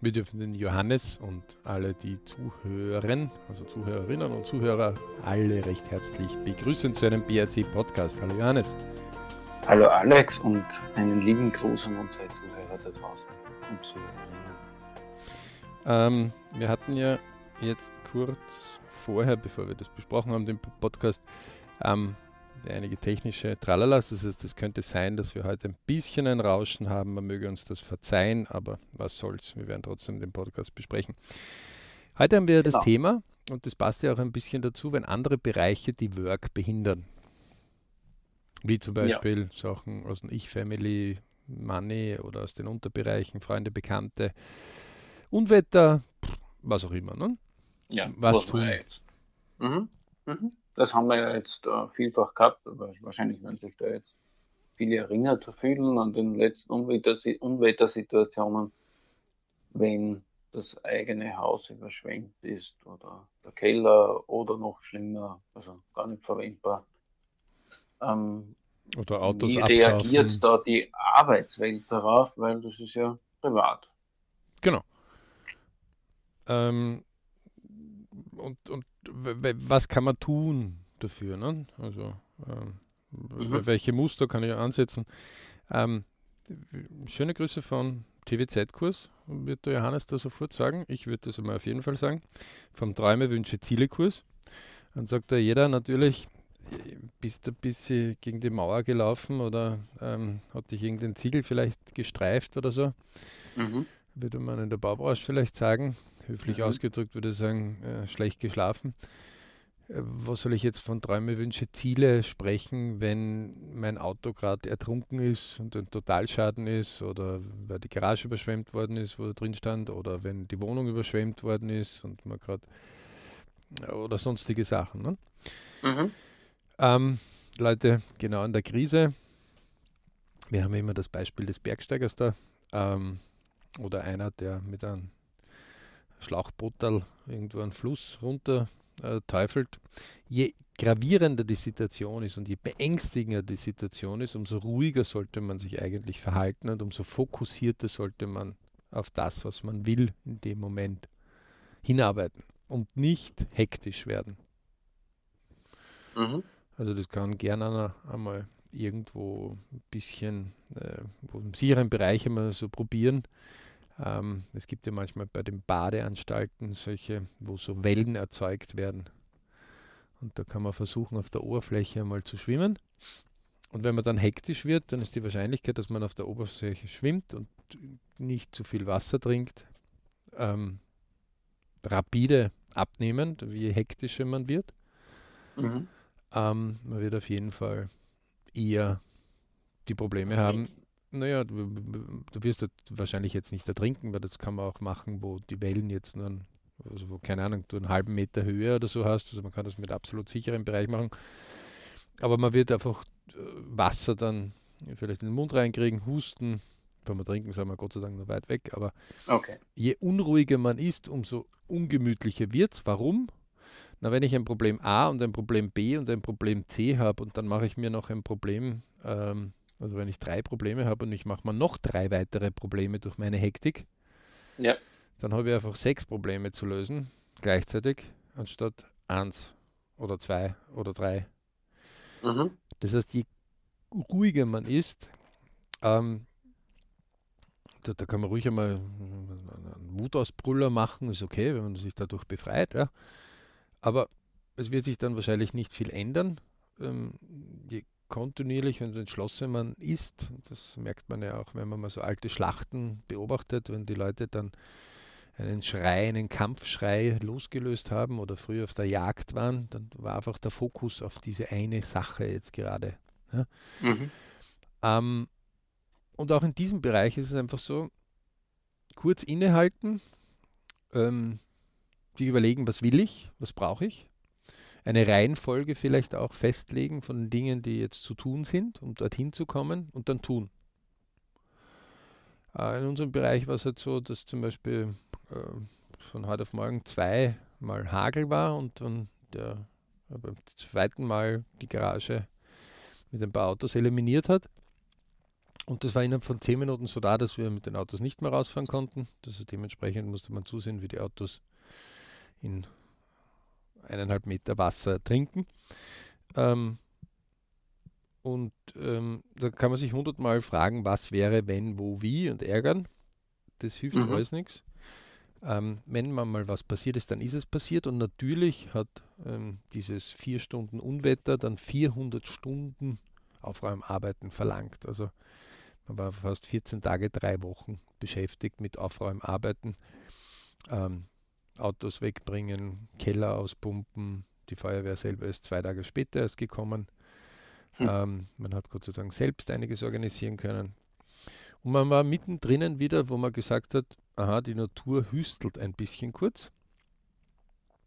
Wir dürfen den Johannes und alle, die zuhören, also Zuhörerinnen und Zuhörer, alle recht herzlich begrüßen zu einem BRC-Podcast. Hallo Johannes. Hallo Alex und einen lieben Gruß an unsere Zuhörer da draußen und Zuhörerinnen. Ähm, wir hatten ja jetzt kurz vorher, bevor wir das besprochen haben, den Podcast, ähm, einige technische Tralalas. Das heißt, es könnte sein, dass wir heute ein bisschen ein Rauschen haben. Man möge uns das verzeihen, aber was soll's. Wir werden trotzdem den Podcast besprechen. Heute haben wir genau. das Thema, und das passt ja auch ein bisschen dazu, wenn andere Bereiche die Work behindern. Wie zum Beispiel ja. Sachen aus dem Ich-Family, Money oder aus den Unterbereichen, Freunde, Bekannte, Unwetter, was auch immer. Ne? Ja, was tun. Mhm. Mhm. Das haben wir ja jetzt äh, vielfach gehabt, aber wahrscheinlich werden sich da jetzt viele erinnert fühlen an den letzten Unwettersituationen, wenn das eigene Haus überschwemmt ist oder der Keller oder noch schlimmer, also gar nicht verwendbar. Ähm, oder Autos Wie reagiert absaufen. da die Arbeitswelt darauf, weil das ist ja privat. Genau. Ähm, und, und was kann man tun dafür? Ne? Also ähm, mhm. welche Muster kann ich ansetzen? Ähm, schöne Grüße von TWZ-Kurs, wird der Johannes da sofort sagen. Ich würde das einmal auf jeden Fall sagen. Vom Träume, Wünsche, Ziele-Kurs. Dann sagt da jeder natürlich, bist du ein bisschen gegen die Mauer gelaufen oder ähm, hat dich irgendein Ziegel vielleicht gestreift oder so. Mhm. Würde man in der Baubranche vielleicht sagen höflich mhm. ausgedrückt würde ich sagen, äh, schlecht geschlafen. Äh, was soll ich jetzt von Träume, Wünsche, Ziele sprechen, wenn mein Auto gerade ertrunken ist und ein Totalschaden ist oder weil die Garage überschwemmt worden ist, wo drin stand, oder wenn die Wohnung überschwemmt worden ist und man gerade oder sonstige Sachen. Ne? Mhm. Ähm, Leute, genau in der Krise, wir haben immer das Beispiel des Bergsteigers da ähm, oder einer, der mit einem Schlauchbootal irgendwo einen Fluss runter äh, teufelt. Je gravierender die Situation ist und je beängstigender die Situation ist, umso ruhiger sollte man sich eigentlich verhalten und umso fokussierter sollte man auf das, was man will in dem Moment hinarbeiten und nicht hektisch werden. Mhm. Also das kann gerne einmal irgendwo ein bisschen äh, im sicheren Bereich einmal so probieren, ähm, es gibt ja manchmal bei den Badeanstalten solche, wo so Wellen erzeugt werden. Und da kann man versuchen, auf der Oberfläche einmal zu schwimmen. Und wenn man dann hektisch wird, dann ist die Wahrscheinlichkeit, dass man auf der Oberfläche schwimmt und nicht zu viel Wasser trinkt, ähm, rapide abnehmend, je hektischer man wird. Mhm. Ähm, man wird auf jeden Fall eher die Probleme haben, naja, du, du wirst wahrscheinlich jetzt nicht ertrinken, weil das kann man auch machen, wo die Wellen jetzt nur, einen, also wo, keine Ahnung, du einen halben Meter Höhe oder so hast. Also man kann das mit absolut sicherem Bereich machen. Aber man wird einfach äh, Wasser dann vielleicht in den Mund reinkriegen, husten. Wenn wir trinken, sind wir Gott sei Dank noch weit weg. Aber okay. je unruhiger man ist, umso ungemütlicher wird es. Warum? Na, wenn ich ein Problem A und ein Problem B und ein Problem C habe und dann mache ich mir noch ein Problem ähm, also wenn ich drei Probleme habe und ich mache mal noch drei weitere Probleme durch meine Hektik, ja. dann habe ich einfach sechs Probleme zu lösen gleichzeitig, anstatt eins oder zwei oder drei. Mhm. Das heißt, je ruhiger man ist, ähm, da, da, kann man ruhig einmal einen Wutausbrüller machen, ist okay, wenn man sich dadurch befreit. Ja. Aber es wird sich dann wahrscheinlich nicht viel ändern. Ähm, je kontinuierlich und entschlossen man ist, das merkt man ja auch, wenn man mal so alte Schlachten beobachtet, wenn die Leute dann einen Schrei, einen Kampfschrei losgelöst haben oder früher auf der Jagd waren, dann war einfach der Fokus auf diese eine Sache jetzt gerade. Ja. Mhm. Ähm, und auch in diesem Bereich ist es einfach so, kurz innehalten, ähm, sich überlegen, was will ich, was brauche ich, eine Reihenfolge vielleicht auch festlegen von Dingen, die jetzt zu tun sind, um dorthin zu kommen und dann tun. Äh, in unserem Bereich war es halt so, dass zum Beispiel äh, von heute auf morgen zweimal Hagel war und dann der äh, beim zweiten Mal die Garage mit ein paar Autos eliminiert hat. Und das war innerhalb von zehn Minuten so da, dass wir mit den Autos nicht mehr rausfahren konnten. Also dementsprechend musste man zusehen, wie die Autos in eineinhalb Meter Wasser trinken. Ähm, und ähm, da kann man sich hundertmal fragen, was wäre, wenn, wo, wie und ärgern. Das hilft mhm. alles nichts. Ähm, wenn man mal was passiert ist, dann ist es passiert. Und natürlich hat ähm, dieses vier Stunden Unwetter dann 400 Stunden Aufräumarbeiten verlangt. Also man war fast 14 Tage, drei Wochen beschäftigt mit Aufräumarbeiten. Ähm, Autos wegbringen, Keller auspumpen. Die Feuerwehr selber ist zwei Tage später erst gekommen. Hm. Ähm, man hat Gott sei Dank selbst einiges organisieren können. Und man war mittendrin wieder, wo man gesagt hat, aha, die Natur hüstelt ein bisschen kurz.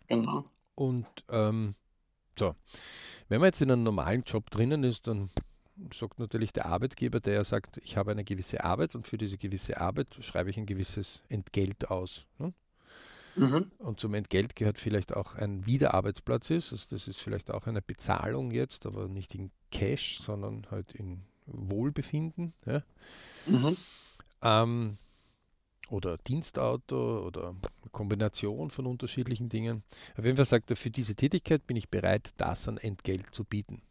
Genau. Und ähm, so, wenn man jetzt in einem normalen Job drinnen ist, dann sagt natürlich der Arbeitgeber, der ja sagt, ich habe eine gewisse Arbeit und für diese gewisse Arbeit schreibe ich ein gewisses Entgelt aus. Ne? Mhm. Und zum Entgelt gehört vielleicht auch ein Wiederarbeitsplatz ist. Also das ist vielleicht auch eine Bezahlung jetzt, aber nicht in Cash, sondern halt in Wohlbefinden. Ja? Mhm. Ähm, oder Dienstauto oder Kombination von unterschiedlichen Dingen. Auf jeden Fall sagt er, für diese Tätigkeit bin ich bereit, das an Entgelt zu bieten.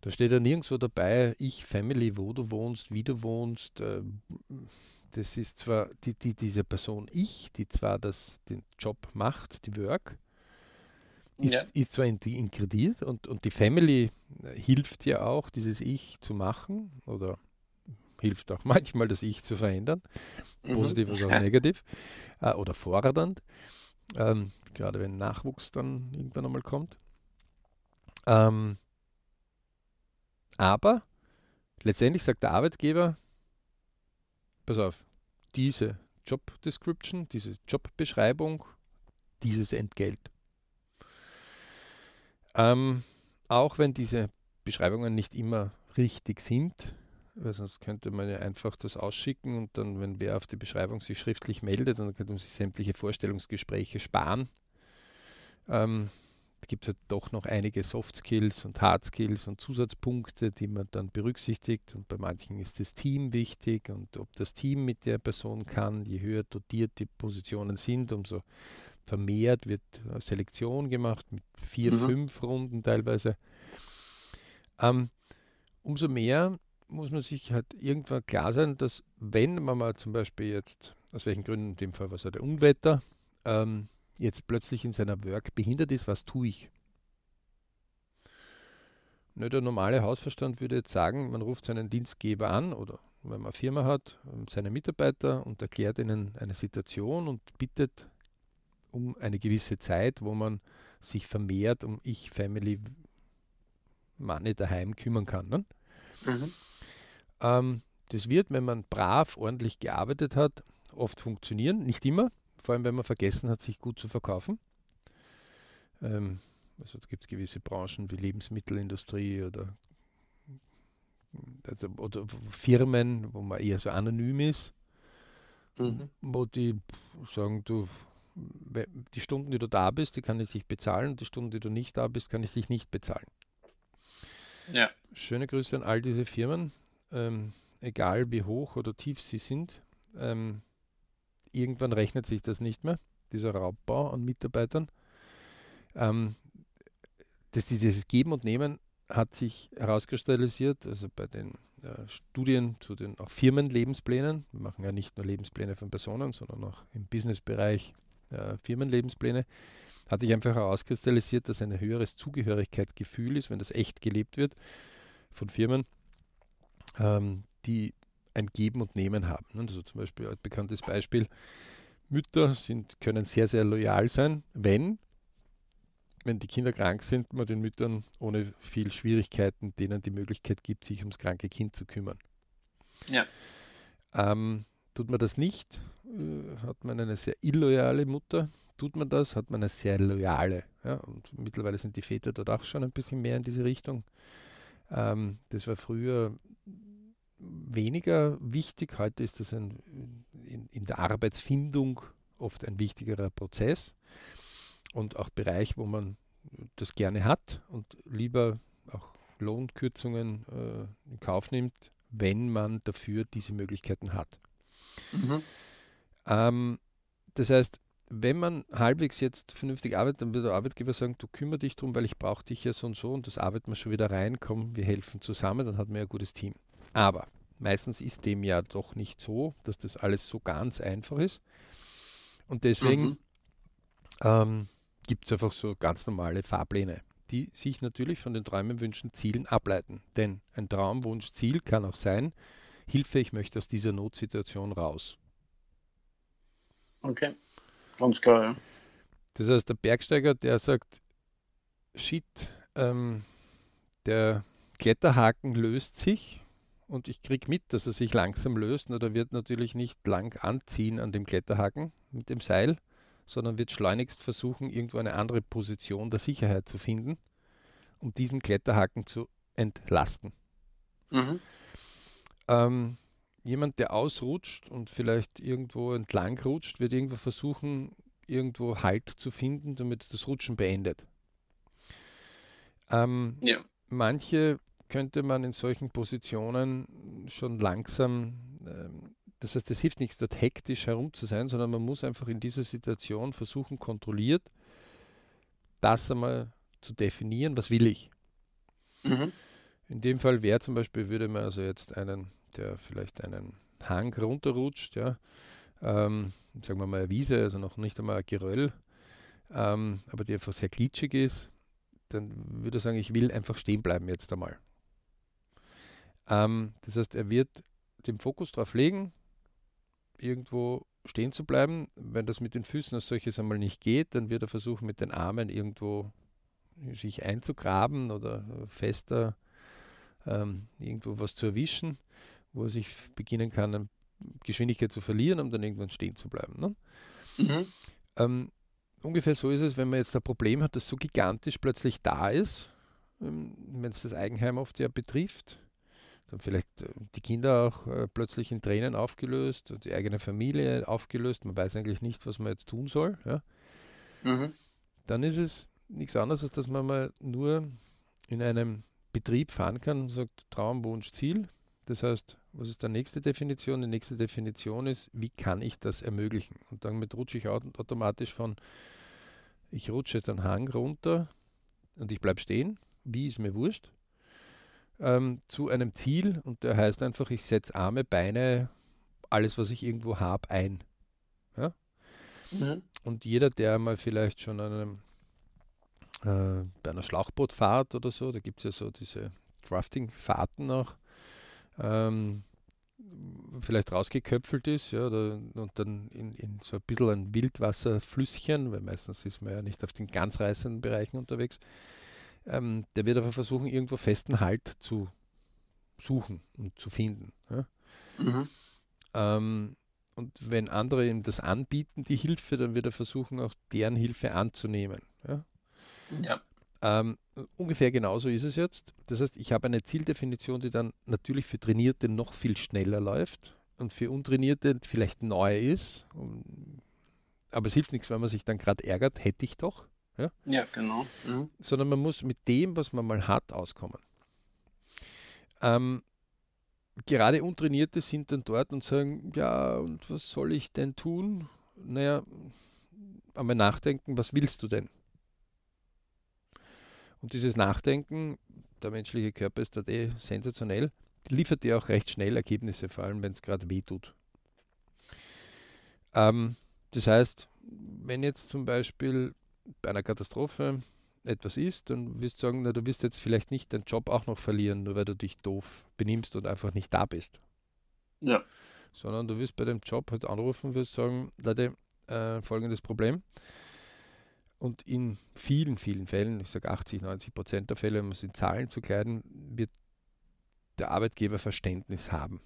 Da steht ja nirgendwo dabei, ich, Family, wo du wohnst, wie du wohnst. Äh, das ist zwar die, die, diese Person ich, die zwar das, den Job macht, die Work, ist, ja. ist zwar integriert und, und die Family äh, hilft ja auch, dieses Ich zu machen oder hilft auch manchmal, das Ich zu verändern, mhm. positiv oder negativ äh, oder fordernd, ähm, gerade wenn Nachwuchs dann irgendwann einmal kommt. Ähm, aber letztendlich sagt der Arbeitgeber, pass auf, diese Job Description, diese Jobbeschreibung, dieses Entgelt. Ähm, auch wenn diese Beschreibungen nicht immer richtig sind, weil sonst könnte man ja einfach das ausschicken und dann, wenn wer auf die Beschreibung sich schriftlich meldet, dann könnte man sich sämtliche Vorstellungsgespräche sparen. Ähm, gibt es ja doch noch einige Soft Skills und Hard Skills und Zusatzpunkte, die man dann berücksichtigt. Und bei manchen ist das Team wichtig und ob das Team mit der Person kann, je höher dotiert die Positionen sind, umso vermehrt wird Selektion gemacht mit vier, mhm. fünf Runden teilweise. Ähm, umso mehr muss man sich halt irgendwann klar sein, dass wenn man mal zum Beispiel jetzt, aus welchen Gründen, in dem Fall was der Unwetter, ähm, jetzt plötzlich in seiner Work behindert ist, was tue ich? Ne, der normale Hausverstand würde jetzt sagen, man ruft seinen Dienstgeber an oder wenn man eine Firma hat, ähm, seine Mitarbeiter und erklärt ihnen eine Situation und bittet um eine gewisse Zeit, wo man sich vermehrt um ich, Family, Money daheim kümmern kann. Ne? Mhm. Ähm, das wird, wenn man brav, ordentlich gearbeitet hat, oft funktionieren. Nicht immer, vor allem wenn man vergessen hat, sich gut zu verkaufen. Ähm, also gibt es gewisse Branchen wie Lebensmittelindustrie oder, also, oder Firmen, wo man eher so anonym ist, mhm. wo die sagen, du, die Stunden, die du da bist, die kann ich dich bezahlen und die Stunden, die du nicht da bist, kann ich dich nicht bezahlen. Ja. Schöne Grüße an all diese Firmen, ähm, egal wie hoch oder tief sie sind. Ähm, irgendwann rechnet sich das nicht mehr, dieser Raubbau an Mitarbeitern. Ähm, das, dieses Geben und Nehmen hat sich herauskristallisiert, also bei den äh, Studien zu den auch Firmenlebensplänen. Wir machen ja nicht nur Lebenspläne von Personen, sondern auch im Businessbereich äh, Firmenlebenspläne. Hat sich einfach herauskristallisiert, dass ein höheres Zugehörigkeitsgefühl ist, wenn das echt gelebt wird von Firmen, ähm, die ein Geben und Nehmen haben. Also zum Beispiel ein bekanntes Beispiel, Mütter sind, können sehr, sehr loyal sein, wenn, wenn die Kinder krank sind, man den Müttern ohne viel Schwierigkeiten denen die Möglichkeit gibt, sich ums kranke Kind zu kümmern. Ja. Ähm, tut man das nicht, äh, hat man eine sehr illoyale Mutter. Tut man das, hat man eine sehr loyale. Ja? Und mittlerweile sind die Väter dort auch schon ein bisschen mehr in diese Richtung. Ähm, das war früher weniger wichtig. Heute ist das ein, in, in der Arbeitsfindung oft ein wichtigerer Prozess und auch Bereich, wo man das gerne hat und lieber auch Lohnkürzungen äh, in Kauf nimmt, wenn man dafür diese Möglichkeiten hat. Mhm. Ähm, das heißt, wenn man halbwegs jetzt vernünftig arbeitet, dann wird der Arbeitgeber sagen, du kümmere dich darum, weil ich brauche dich ja so und so und das arbeiten wir schon wieder rein, komm, wir helfen zusammen, dann hat man ja ein gutes Team. Aber meistens ist dem ja doch nicht so, dass das alles so ganz einfach ist. Und deswegen mhm. ähm, gibt es einfach so ganz normale Fahrpläne, die sich natürlich von den Träumen, Wünschen, Zielen ableiten. Denn ein Traum, Wunsch, Ziel kann auch sein, Hilfe, ich möchte aus dieser Notsituation raus. Okay. Ganz klar, ja. Das heißt, der Bergsteiger, der sagt, shit, ähm, der Kletterhaken löst sich und ich kriege mit, dass er sich langsam löst. Nur der wird natürlich nicht lang anziehen an dem Kletterhaken mit dem Seil, sondern wird schleunigst versuchen, irgendwo eine andere Position der Sicherheit zu finden, um diesen Kletterhaken zu entlasten. Mhm. Ähm, jemand, der ausrutscht und vielleicht irgendwo entlang rutscht, wird irgendwo versuchen, irgendwo Halt zu finden, damit das Rutschen beendet. Ähm, ja. Manche könnte man in solchen Positionen schon langsam, ähm, das heißt, es hilft nichts, dort hektisch herum zu sein, sondern man muss einfach in dieser Situation versuchen, kontrolliert das einmal zu definieren, was will ich. Mhm. In dem Fall wäre zum Beispiel, würde man also jetzt einen der vielleicht einen Hang runterrutscht, ja, ähm, sagen wir mal eine Wiese, also noch nicht einmal ein Geröll, ähm, aber die einfach sehr glitschig ist, dann würde er sagen, ich will einfach stehen bleiben jetzt einmal. Ähm, das heißt, er wird den Fokus darauf legen, irgendwo stehen zu bleiben. Wenn das mit den Füßen als solches einmal nicht geht, dann wird er versuchen, mit den Armen irgendwo sich einzugraben oder fester ähm, irgendwo was zu erwischen wo er sich beginnen kann, Geschwindigkeit zu verlieren, um dann irgendwann stehen zu bleiben. Ne? Mhm. Ähm, ungefähr so ist es, wenn man jetzt ein Problem hat, das so gigantisch plötzlich da ist, ähm, wenn es das Eigenheim oft ja betrifft, dann vielleicht äh, die Kinder auch äh, plötzlich in Tränen aufgelöst, die eigene Familie aufgelöst, man weiß eigentlich nicht, was man jetzt tun soll. Ja? Mhm. Dann ist es nichts anderes, als dass man mal nur in einem Betrieb fahren kann und sagt Traum, Wunsch, Ziel. Das heißt, was ist die nächste Definition? Die nächste Definition ist, wie kann ich das ermöglichen? Und damit rutsche ich automatisch von, ich rutsche den Hang runter und ich bleibe stehen, wie ist mir wurscht, ähm, zu einem Ziel und der heißt einfach, ich setze Arme, Beine, alles, was ich irgendwo habe, ein. Ja? Mhm. Und jeder, der mal vielleicht schon an einem, äh, bei einer Schlauchbootfahrt oder so, da gibt es ja so diese Drafting-Fahrten auch, ähm, vielleicht rausgeköpfelt ist ja, oder, und dann in, in, so ein bisschen ein Wildwasserflüsschen, weil meistens ist man ja nicht auf den ganz reißenden Bereichen unterwegs, ähm, der wird aber versuchen, irgendwo festen Halt zu suchen und zu finden. Ja. Mhm. Ähm, und wenn andere ihm das anbieten, die Hilfe, dann wird er versuchen, auch deren Hilfe anzunehmen. Ja. ja. Ähm, ungefähr genauso ist es jetzt. Das heißt, ich habe eine Zieldefinition, die dann natürlich für Trainierte noch viel schneller läuft und für Untrainierte vielleicht neu ist. Aber es hilft nichts, wenn man sich dann gerade ärgert, hätte ich doch. Ja, ja genau. Mhm. Sondern man muss mit dem, was man mal hat, auskommen. Ähm, gerade Untrainierte sind dann dort und sagen, ja, und was soll ich denn tun? Naja, einmal nachdenken, was willst du denn? Und dieses Nachdenken, der menschliche Körper ist dort eh sensationell, liefert dir auch recht schnell Ergebnisse, vor allem wenn es gerade weh tut. Ähm, das heißt, wenn jetzt zum Beispiel bei einer Katastrophe etwas ist, dann wirst du sagen, na, du wirst jetzt vielleicht nicht deinen Job auch noch verlieren, nur weil du dich doof benimmst und einfach nicht da bist. Ja. Sondern du wirst bei dem Job halt anrufen und wirst sagen, Leute, äh, folgendes Problem. Und in vielen, vielen Fällen, ich sage 80, 90 Prozent der Fälle, um es in Zahlen zu kleiden, wird der Arbeitgeber Verständnis haben.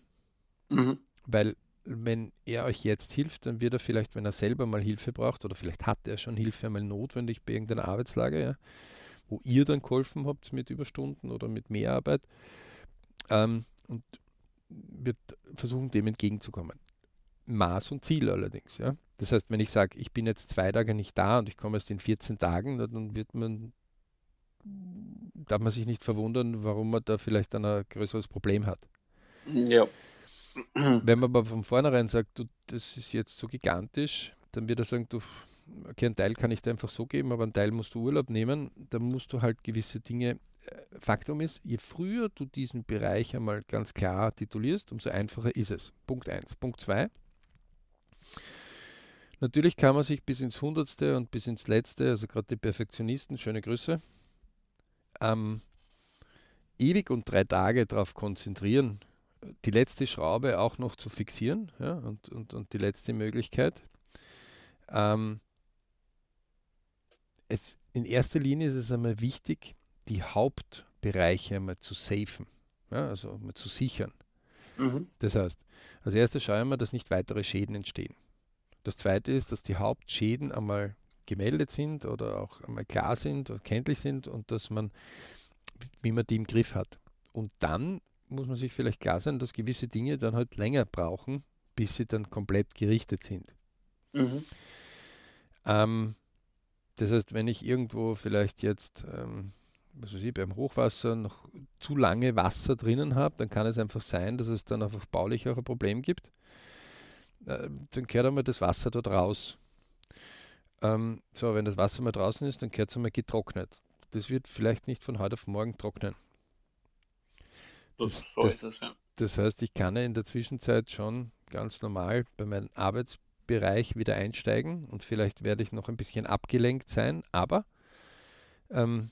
Mhm. Weil wenn er euch jetzt hilft, dann wird er vielleicht, wenn er selber mal Hilfe braucht, oder vielleicht hat er schon Hilfe einmal notwendig bei irgendeiner Arbeitslage, ja, wo ihr dann geholfen habt mit Überstunden oder mit Mehrarbeit, ähm, und wird versuchen, dem entgegenzukommen. Maß und Ziel allerdings. Ja? Das heißt, wenn ich sage, ich bin jetzt zwei Tage nicht da und ich komme erst in 14 Tagen, dann wird man, darf man sich nicht verwundern, warum man da vielleicht ein größeres Problem hat. Ja. Wenn man aber von vornherein sagt, du, das ist jetzt so gigantisch, dann wird er sagen, du, okay, einen Teil kann ich dir einfach so geben, aber einen Teil musst du Urlaub nehmen. Da musst du halt gewisse Dinge. Äh, Faktum ist, je früher du diesen Bereich einmal ganz klar titulierst, umso einfacher ist es. Punkt 1. Punkt 2. Natürlich kann man sich bis ins Hundertste und bis ins Letzte, also gerade die Perfektionisten, schöne Grüße, ähm, ewig und drei Tage darauf konzentrieren, die letzte Schraube auch noch zu fixieren ja, und, und, und die letzte Möglichkeit. Ähm, es, in erster Linie ist es einmal wichtig, die Hauptbereiche einmal zu safen, ja, also einmal zu sichern. Mhm. Das heißt, als erstes schauen wir, dass nicht weitere Schäden entstehen. Das zweite ist, dass die Hauptschäden einmal gemeldet sind oder auch einmal klar sind oder kenntlich sind und dass man, wie man die im Griff hat. Und dann muss man sich vielleicht klar sein, dass gewisse Dinge dann halt länger brauchen, bis sie dann komplett gerichtet sind. Mhm. Ähm, das heißt, wenn ich irgendwo vielleicht jetzt, ähm, was weiß ich, beim Hochwasser noch zu lange Wasser drinnen habe, dann kann es einfach sein, dass es dann einfach baulich auch ein Problem gibt. Äh, dann kehrt einmal das Wasser dort raus. Ähm, so, wenn das Wasser mal draußen ist, dann kehrt es einmal getrocknet. Das wird vielleicht nicht von heute auf morgen trocknen. Das, das, das, ja. das heißt, ich kann ja in der Zwischenzeit schon ganz normal bei meinem Arbeitsbereich wieder einsteigen und vielleicht werde ich noch ein bisschen abgelenkt sein, aber ähm,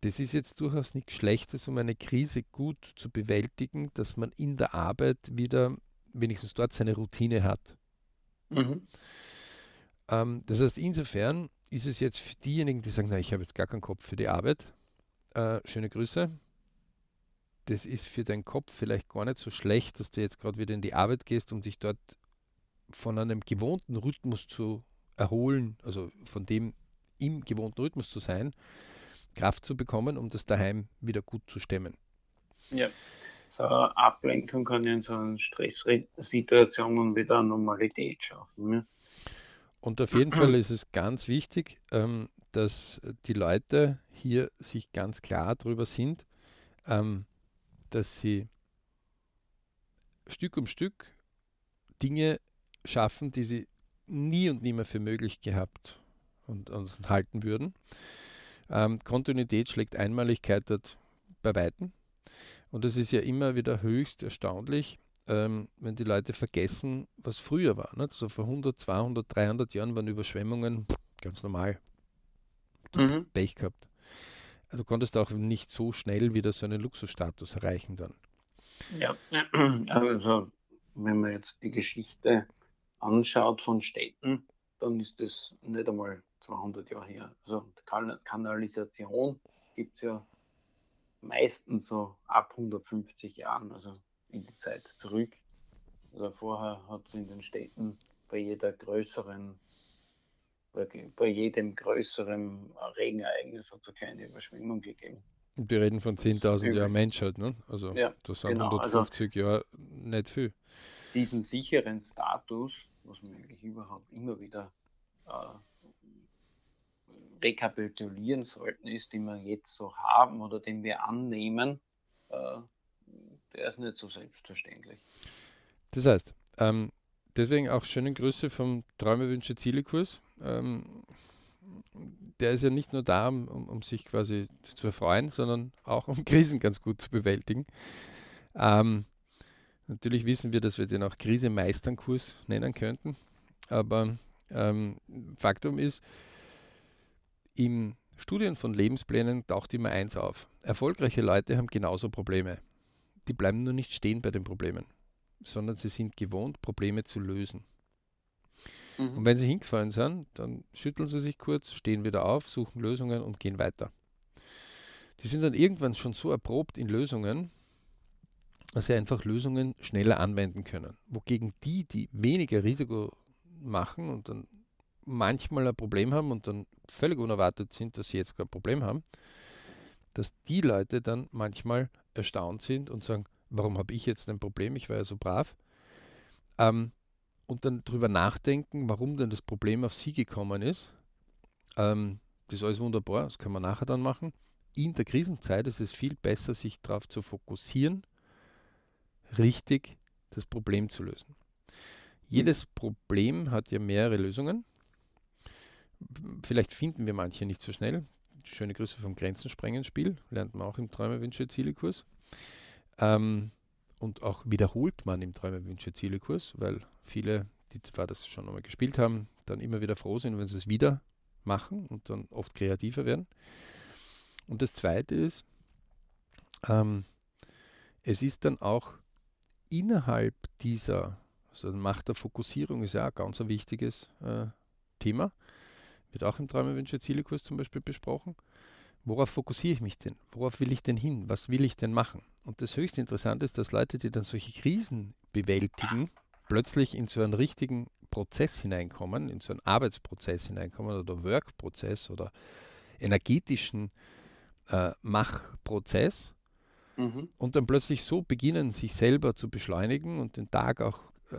das ist jetzt durchaus nichts Schlechtes, um eine Krise gut zu bewältigen, dass man in der Arbeit wieder wenigstens dort seine Routine hat. Mhm. Ähm, das heißt, insofern ist es jetzt für diejenigen, die sagen, na, ich habe jetzt gar keinen Kopf für die Arbeit, äh, schöne Grüße. Das ist für deinen Kopf vielleicht gar nicht so schlecht, dass du jetzt gerade wieder in die Arbeit gehst, um dich dort von einem gewohnten Rhythmus zu erholen, also von dem im gewohnten Rhythmus zu sein, Kraft zu bekommen, um das daheim wieder gut zu stemmen. Ja so eine Ablenkung kann ja in so einer Stresssituation wieder Normalität schaffen. Ne? Und auf jeden Fall ist es ganz wichtig, ähm, dass die Leute hier sich ganz klar darüber sind, ähm, dass sie Stück um Stück Dinge schaffen, die sie nie und nie mehr für möglich gehabt und, und halten würden. Ähm, Kontinuität schlägt Einmaligkeit dort bei Weitem. Und es ist ja immer wieder höchst erstaunlich, ähm, wenn die Leute vergessen, was früher war. Ne? Also vor 100, 200, 300 Jahren waren Überschwemmungen ganz normal. Mhm. Pech gehabt. Also du konntest auch nicht so schnell wieder so einen Luxusstatus erreichen dann. Ja, also wenn man jetzt die Geschichte anschaut von Städten, dann ist das nicht einmal 200 Jahre her. Also Kanalisation gibt es ja meistens so ab 150 Jahren, also in die Zeit zurück. Also vorher hat es in den Städten bei jeder größeren, bei jedem größeren Regenereignis hat es keine Überschwemmung gegeben. Und wir reden von 10.000 Jahren Menschheit, ne? Also ja, das sind genau, 150 also Jahre nicht viel. Diesen sicheren Status, was man eigentlich überhaupt immer wieder äh, rekapitulieren sollten, ist, den wir jetzt so haben oder den wir annehmen, äh, der ist nicht so selbstverständlich. Das heißt, ähm, deswegen auch schöne Grüße vom Träume, Wünsche, Ziele-Kurs. Ähm, der ist ja nicht nur da, um, um, sich quasi zu erfreuen, sondern auch um Krisen ganz gut zu bewältigen. Ähm, natürlich wissen wir, dass wir den auch Krise-Meistern-Kurs nennen könnten, aber ähm, Faktum ist, im Studien von Lebensplänen taucht immer eins auf. Erfolgreiche Leute haben genauso Probleme. Die bleiben nur nicht stehen bei den Problemen, sondern sie sind gewohnt, Probleme zu lösen. Mhm. Und wenn sie hingefallen sind, dann schütteln sie sich kurz, stehen wieder auf, suchen Lösungen und gehen weiter. Die sind dann irgendwann schon so erprobt in Lösungen, dass sie einfach Lösungen schneller anwenden können. Wogegen die, die weniger Risiko machen und dann manchmal ein Problem haben und dann völlig unerwartet sind, dass sie jetzt kein Problem haben, dass die Leute dann manchmal erstaunt sind und sagen, warum habe ich jetzt ein Problem? Ich war ja so brav. Ähm, und dann darüber nachdenken, warum denn das Problem auf sie gekommen ist. Ähm, das ist alles wunderbar, das können wir nachher dann machen. In der Krisenzeit ist es viel besser, sich darauf zu fokussieren, richtig das Problem zu lösen. Jedes Problem hat ja mehrere Lösungen. Vielleicht finden wir manche nicht so schnell. Schöne Grüße vom Grenzensprengen-Spiel, lernt man auch im Träume, Wünsche, Ziele-Kurs. Ähm, und auch wiederholt man im Träume, Wünsche, Ziele-Kurs, weil viele, die zwar das schon einmal gespielt haben, dann immer wieder froh sind, wenn sie es wieder machen und dann oft kreativer werden. Und das Zweite ist, ähm, es ist dann auch innerhalb dieser, also Macht der Fokussierung ist ja ein ganz ein wichtiges äh, Thema, wird auch im Träume, Wünsche, Ziele-Kurs zum Beispiel besprochen. Worauf fokussiere ich mich denn? Worauf will ich denn hin? Was will ich denn machen? Und das höchst Interessante ist, dass Leute, die dann solche Krisen bewältigen, plötzlich in so einen richtigen Prozess hineinkommen, in so einen Arbeitsprozess hineinkommen oder Workprozess oder energetischen äh, Machprozess mhm. und dann plötzlich so beginnen, sich selber zu beschleunigen und den Tag auch äh,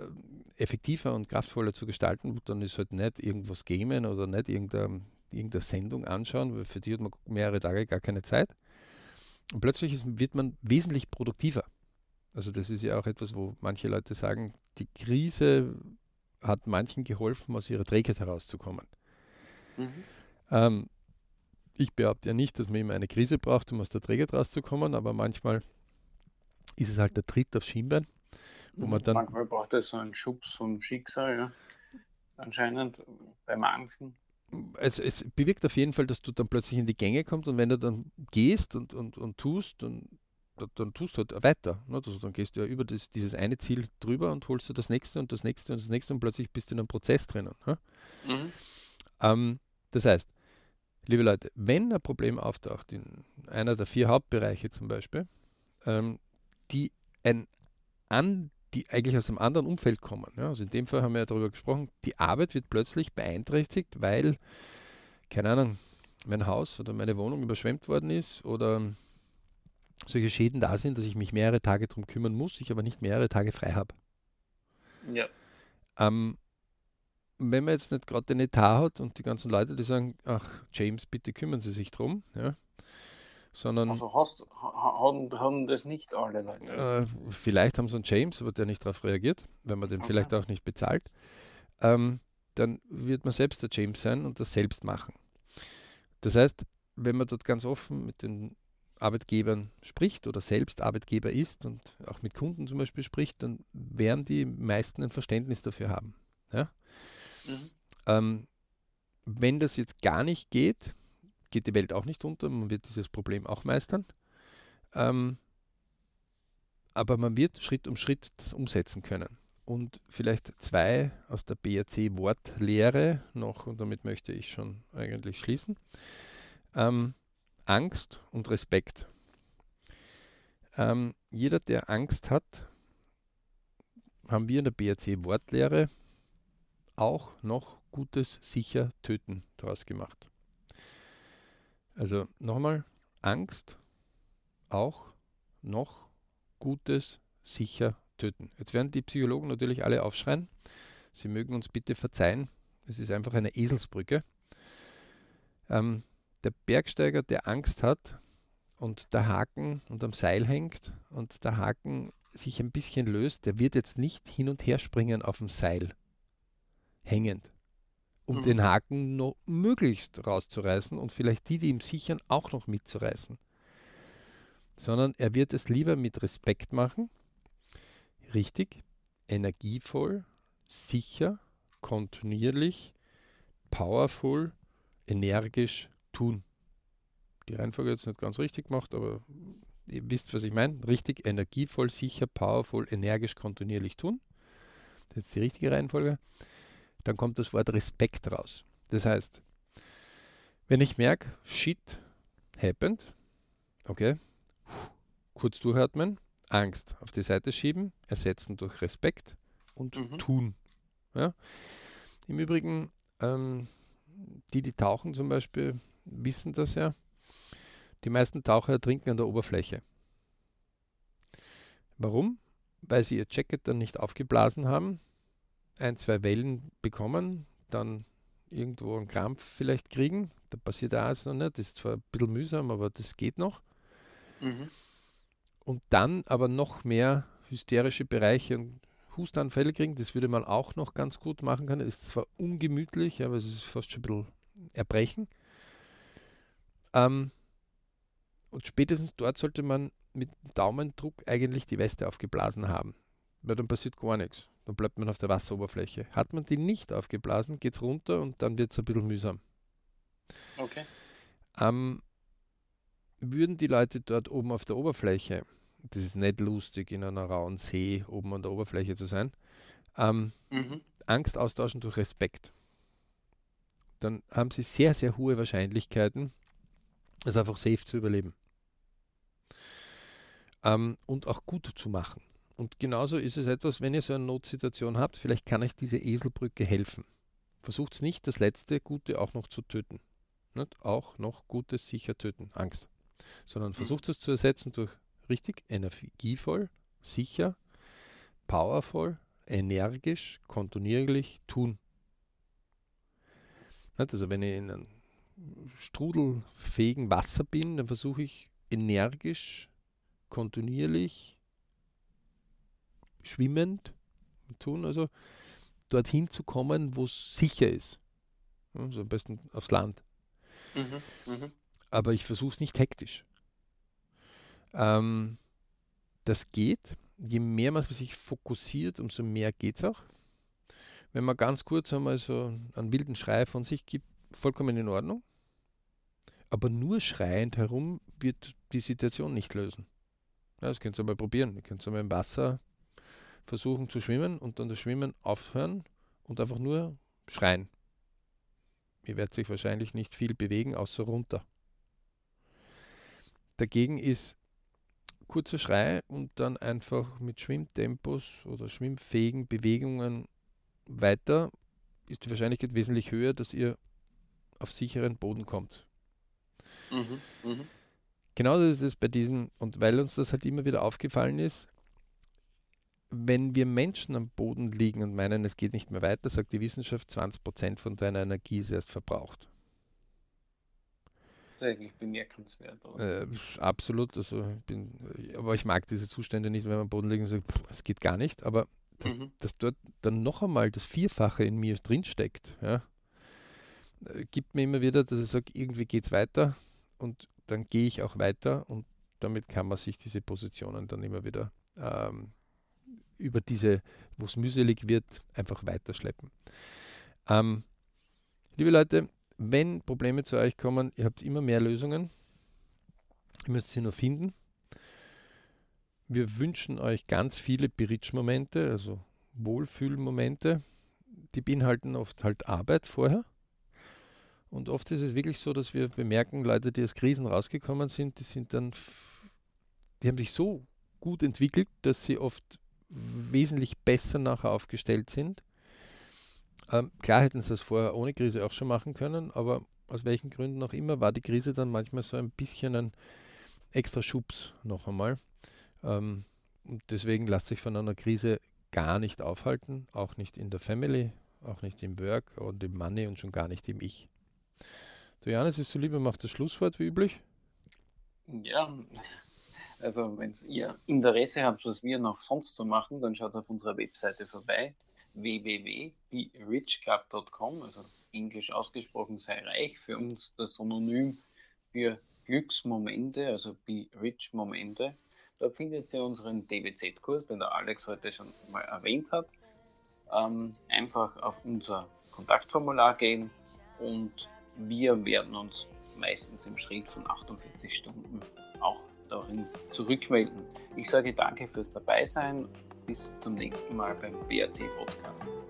effektiver und kraftvoller zu gestalten, dann ist halt nicht irgendwas gamen oder nicht irgendeine, irgendeine Sendung anschauen, weil für die hat man mehrere Tage gar keine Zeit. Und plötzlich ist, wird man wesentlich produktiver. Also das ist ja auch etwas, wo manche Leute sagen, die Krise hat manchen geholfen, aus ihrer Trägheit herauszukommen. Mhm. Ähm, ich behaupte ja nicht, dass man immer eine Krise braucht, um aus der Trägheit rauszukommen, aber manchmal ist es halt der Tritt aufs Schienbein, wo man dann. Manchmal braucht es so einen Schubs vom Schicksal, ja. Anscheinend bei manchen. Es, es, bewirkt auf jeden Fall, dass du dann plötzlich in die Gänge kommst und wenn du dann gehst und, und, und tust, dann dann tust du halt weiter. Ne? Also dann gehst du ja über das, dieses eine Ziel drüber und holst du das nächste und das nächste und das nächste und plötzlich bist du in einem Prozess drinnen. Ne? Mhm. Ähm, das heißt, liebe Leute, wenn ein Problem auftaucht in einer der vier Hauptbereiche zum Beispiel, ähm, die ein an, die eigentlich aus einem anderen Umfeld kommen. Ja? Also in dem Fall haben wir ja darüber gesprochen, die Arbeit wird plötzlich beeinträchtigt, weil, keine Ahnung, mein Haus oder meine Wohnung überschwemmt worden ist oder solche Schäden da sind, dass ich mich mehrere Tage darum kümmern muss, ich aber nicht mehrere Tage frei habe. Ja. Ähm, wenn man jetzt nicht gerade den Etat hat und die ganzen Leute, die sagen, ach James, bitte kümmern Sie sich drum, ja, sondern... Also hast, haben, haben das nicht alle Leute? Äh, vielleicht haben sie einen James, aber der nicht darauf reagiert, wenn man den okay. vielleicht auch nicht bezahlt. Ähm, dann wird man selbst der James sein und das selbst machen. Das heißt, wenn man dort ganz offen mit den Arbeitgebern spricht oder selbst Arbeitgeber ist und auch mit Kunden zum Beispiel spricht, dann werden die meisten ein Verständnis dafür haben. Ja? Mhm. Ähm, wenn das jetzt gar nicht geht, geht die Welt auch nicht unter, man wird dieses Problem auch meistern. Ähm, aber man wird Schritt um Schritt das umsetzen können. Und vielleicht zwei aus der BRC-Wortlehre noch, und damit möchte ich schon eigentlich schließen. Ähm, Angst und Respekt. Ähm, jeder, der Angst hat, haben wir in der BRC Wortlehre auch noch Gutes sicher töten daraus gemacht. Also nochmal, Angst auch noch Gutes sicher töten. Jetzt werden die Psychologen natürlich alle aufschreien. Sie mögen uns bitte verzeihen. Es ist einfach eine Eselsbrücke. Ähm, der Bergsteiger, der Angst hat und der Haken und am Seil hängt und der Haken sich ein bisschen löst, der wird jetzt nicht hin und her springen auf dem Seil hängend, um mhm. den Haken noch möglichst rauszureißen und vielleicht die, die ihm sichern, auch noch mitzureißen. Sondern er wird es lieber mit Respekt machen, richtig, energievoll, sicher, kontinuierlich, powerful, energisch tun. Die Reihenfolge jetzt nicht ganz richtig gemacht, aber ihr wisst, was ich meine. Richtig, energievoll, sicher, powerful, energisch, kontinuierlich tun. Das ist die richtige Reihenfolge. Dann kommt das Wort Respekt raus. Das heißt, wenn ich merke, shit happened, okay, kurz durchatmen, Angst auf die Seite schieben, ersetzen durch Respekt und mhm. tun. Ja? Im Übrigen, ähm, die, die tauchen zum Beispiel, wissen das ja. Die meisten Taucher ertrinken an der Oberfläche. Warum? Weil sie ihr Jacket dann nicht aufgeblasen haben, ein, zwei Wellen bekommen, dann irgendwo einen Krampf vielleicht kriegen. Da passiert auch noch nicht. Das ist zwar ein bisschen mühsam, aber das geht noch. Mhm. Und dann aber noch mehr hysterische Bereiche und Hustanfälle kriegen. Das würde man auch noch ganz gut machen können. Ist zwar ungemütlich, aber es ist fast schon ein bisschen Erbrechen. Ähm, und spätestens dort sollte man mit Daumendruck eigentlich die Weste aufgeblasen haben. Weil dann passiert gar nichts. Dann bleibt man auf der Wasseroberfläche. Hat man die nicht aufgeblasen, geht es runter und dann wird es ein bisschen mühsam. Okay. Ähm, würden die Leute dort oben auf der Oberfläche, das ist nicht lustig, in einer rauen See oben an der Oberfläche zu sein, ähm, mhm. Angst austauschen durch Respekt, dann haben sie sehr, sehr hohe Wahrscheinlichkeiten, es einfach safe zu überleben. Ähm, und auch gut zu machen. Und genauso ist es etwas, wenn ihr so eine Notsituation habt, vielleicht kann euch diese Eselbrücke helfen. Versucht es nicht, das letzte Gute auch noch zu töten. Nicht? Auch noch Gutes sicher töten. Angst sondern mhm. versucht es zu ersetzen durch richtig energievoll, sicher, powervoll, energisch, kontinuierlich tun. Also wenn ich in einem strudelfähigen Wasser bin, dann versuche ich energisch, kontinuierlich, schwimmend tun, also dorthin zu kommen, wo es sicher ist. Also am besten aufs Land. Mhm, mh aber ich versuche es nicht hektisch. Ähm, das geht. Je mehr man sich fokussiert, umso mehr geht es auch. Wenn man ganz kurz einmal so einen wilden Schrei von sich gibt, vollkommen in Ordnung. Aber nur schreiend herum wird die Situation nicht lösen. Ja, das könnt ihr mal probieren. Ihr könnt mal im Wasser versuchen zu schwimmen und dann das Schwimmen aufhören und einfach nur schreien. Ihr werdet sich wahrscheinlich nicht viel bewegen, außer runter. Dagegen ist kurzer Schrei und dann einfach mit Schwimmtempos oder schwimmfähigen Bewegungen weiter, ist die Wahrscheinlichkeit wesentlich höher, dass ihr auf sicheren Boden kommt. Mhm, mh. Genauso ist es bei diesem, und weil uns das halt immer wieder aufgefallen ist, wenn wir Menschen am Boden liegen und meinen, es geht nicht mehr weiter, sagt die Wissenschaft, 20% von deiner Energie ist erst verbraucht eigentlich bemerkenswert. Äh, absolut, also ich bin, aber ich mag diese Zustände nicht, wenn man am Boden liegt und sagt, es geht gar nicht, aber dass, mhm. dass, dort dann noch einmal das Vierfache in mir drinsteckt, ja, äh, gibt mir immer wieder, dass ich sage, irgendwie geht es weiter und dann gehe ich auch weiter und damit kann man sich diese Positionen dann immer wieder ähm, über diese, wo es mühselig wird, einfach weiterschleppen. Ähm, liebe Leute, wenn Probleme zu euch kommen, ihr habt immer mehr Lösungen. Ihr müsst sie nur finden. Wir wünschen euch ganz viele Beritsch-Momente, also Wohlfühlmomente. Die beinhalten oft halt Arbeit vorher. Und oft ist es wirklich so, dass wir bemerken, Leute, die aus Krisen rausgekommen sind, die sind dann, die haben sich so gut entwickelt, dass sie oft wesentlich besser nachher aufgestellt sind ähm, klar hätten sie es vorher ohne Krise auch schon machen können, aber aus welchen Gründen auch immer war die Krise dann manchmal so ein bisschen ein extra Schubs noch einmal. Ähm, und deswegen lasst sich von einer Krise gar nicht aufhalten, auch nicht in der Family, auch nicht im Work und im Money und schon gar nicht im Ich. Du Janis, ist so lieber, macht das Schlusswort wie üblich. Ja, also wenn ihr Interesse habt, was wir noch sonst so machen, dann schaut auf unserer Webseite vorbei www.berichclub.com, also englisch ausgesprochen sei reich, für uns das Synonym für Glücksmomente, also Be Rich Momente. Da findet ihr unseren DBZ-Kurs, den der Alex heute schon mal erwähnt hat. Ähm, einfach auf unser Kontaktformular gehen und wir werden uns meistens im Schritt von 48 Stunden auch darin zurückmelden. Ich sage danke fürs Dabeisein bis zum nächsten Mal beim BRC Podcast.